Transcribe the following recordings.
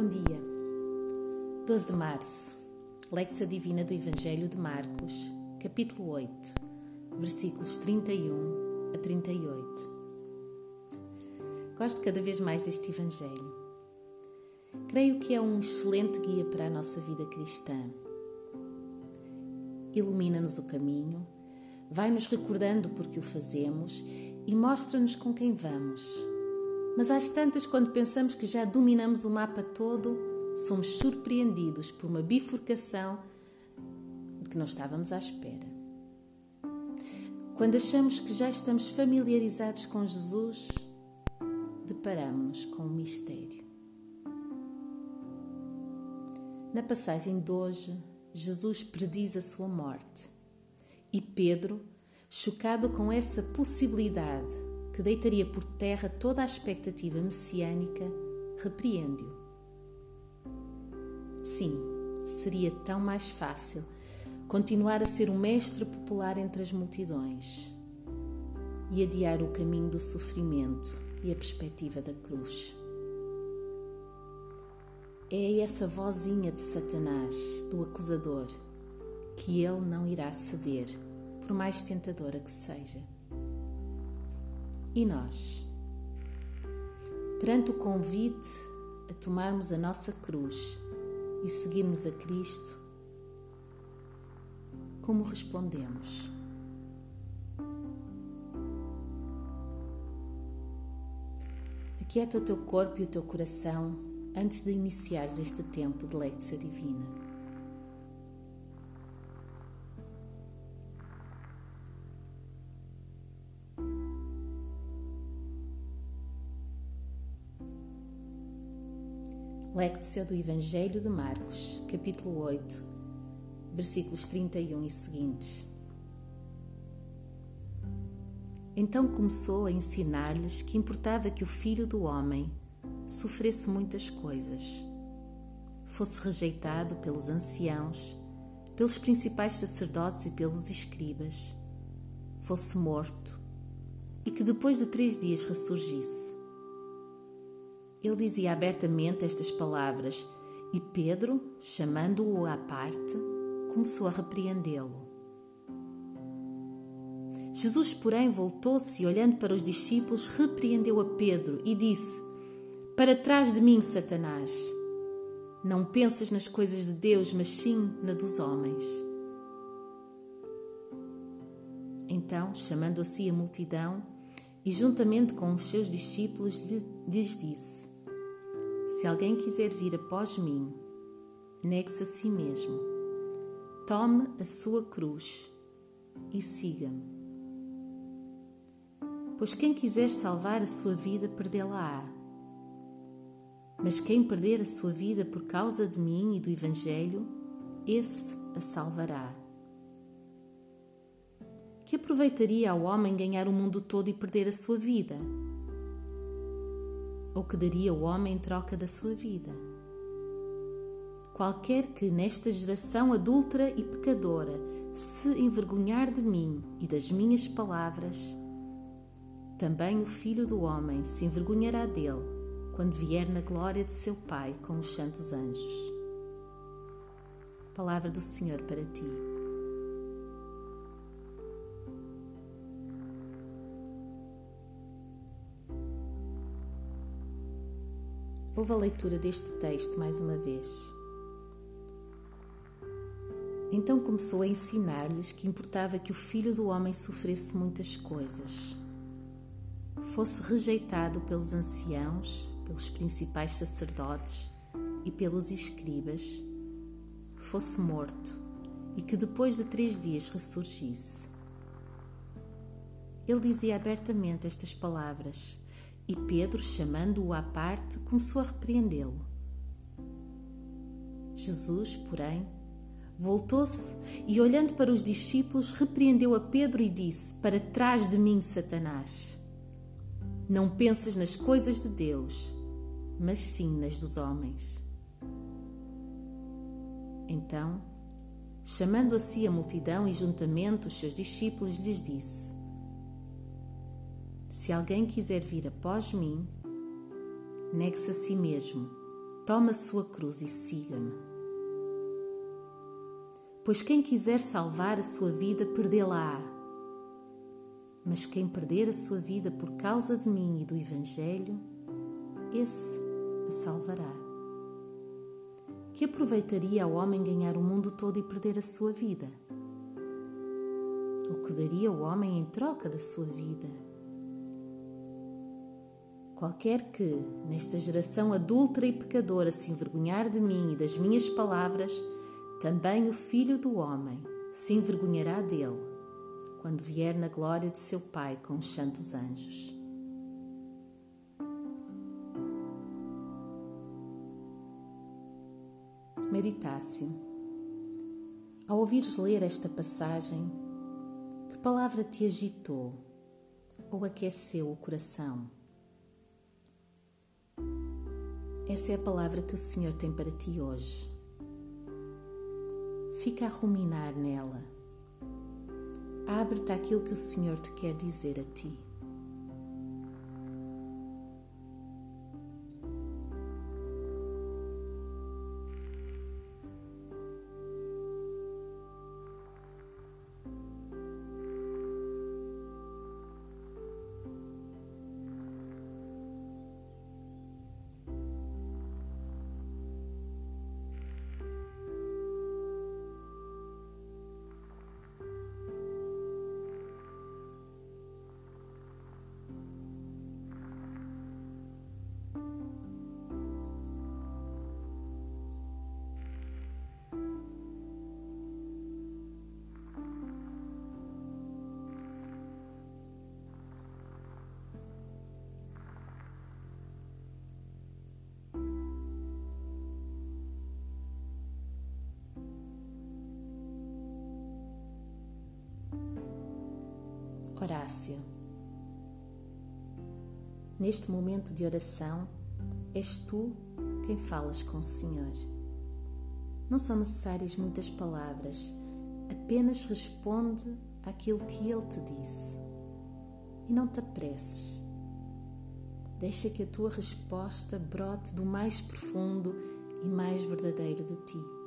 Bom dia. 12 de março. Lecção Divina do Evangelho de Marcos, capítulo 8, versículos 31 a 38. Gosto cada vez mais deste Evangelho. Creio que é um excelente guia para a nossa vida cristã. Ilumina-nos o caminho, vai-nos recordando por que o fazemos e mostra-nos com quem vamos mas às tantas, quando pensamos que já dominamos o mapa todo, somos surpreendidos por uma bifurcação que não estávamos à espera. Quando achamos que já estamos familiarizados com Jesus, deparamos-nos com um mistério. Na passagem de hoje, Jesus prediz a sua morte e Pedro, chocado com essa possibilidade, que deitaria por terra toda a expectativa messiânica, repreende-o. Sim, seria tão mais fácil continuar a ser um mestre popular entre as multidões e adiar o caminho do sofrimento e a perspectiva da cruz. É essa vozinha de Satanás, do acusador, que ele não irá ceder, por mais tentadora que seja. E nós? Perante o convite a tomarmos a nossa cruz e seguirmos a Cristo, como respondemos? Aquieta o teu corpo e o teu coração antes de iniciares este tempo de leitura divina. Lectio do Evangelho de Marcos, capítulo 8, versículos 31 e seguintes. Então começou a ensinar-lhes que importava que o Filho do Homem sofresse muitas coisas, fosse rejeitado pelos anciãos, pelos principais sacerdotes e pelos escribas, fosse morto e que depois de três dias ressurgisse. Ele dizia abertamente estas palavras e Pedro, chamando-o à parte, começou a repreendê-lo. Jesus, porém, voltou-se e, olhando para os discípulos, repreendeu a Pedro e disse: Para trás de mim, Satanás. Não pensas nas coisas de Deus, mas sim na dos homens. Então, chamando a si a multidão, e juntamente com os seus discípulos, lhes disse: se alguém quiser vir após mim, negue-se a si mesmo, tome a sua cruz e siga-me. Pois quem quiser salvar a sua vida, perdê-la-á. Mas quem perder a sua vida por causa de mim e do Evangelho, esse a salvará. Que aproveitaria ao homem ganhar o mundo todo e perder a sua vida? Ou que daria o homem em troca da sua vida. Qualquer que nesta geração adúltera e pecadora se envergonhar de mim e das minhas palavras, também o Filho do Homem se envergonhará dele quando vier na glória de seu Pai com os santos anjos. Palavra do Senhor para ti. Houve a leitura deste texto mais uma vez. Então começou a ensinar-lhes que importava que o filho do homem sofresse muitas coisas, fosse rejeitado pelos anciãos, pelos principais sacerdotes e pelos escribas, fosse morto e que depois de três dias ressurgisse. Ele dizia abertamente estas palavras e Pedro, chamando-o à parte, começou a repreendê-lo. Jesus, porém, voltou-se e, olhando para os discípulos, repreendeu a Pedro e disse: Para trás de mim, Satanás. Não pensas nas coisas de Deus, mas sim nas dos homens. Então, chamando a si a multidão e juntamente os seus discípulos, lhes disse: se alguém quiser vir após mim, negue-se a si mesmo, tome a sua cruz e siga-me. Pois quem quiser salvar a sua vida, perdê-la-á. Mas quem perder a sua vida por causa de mim e do Evangelho, esse a salvará. Que aproveitaria ao homem ganhar o mundo todo e perder a sua vida? O que daria o homem em troca da sua vida? Qualquer que, nesta geração adúltera e pecadora, se envergonhar de mim e das minhas palavras, também o Filho do Homem se envergonhará dele, quando vier na glória de seu Pai com os santos anjos. Meditácio. Ao ouvires ler esta passagem, que palavra te agitou ou aqueceu o coração? Essa é a palavra que o Senhor tem para ti hoje. Fica a ruminar nela. Abre-te àquilo que o Senhor te quer dizer a ti. Horácio. Neste momento de oração, és tu quem falas com o Senhor. Não são necessárias muitas palavras, apenas responde àquilo que Ele te disse. E não te apresses. Deixa que a tua resposta brote do mais profundo e mais verdadeiro de ti.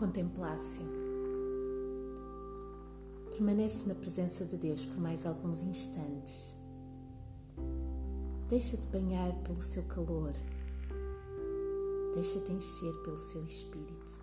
Contemplácio. Permanece na presença de Deus por mais alguns instantes. Deixa-te banhar pelo seu calor. Deixa-te encher pelo seu espírito.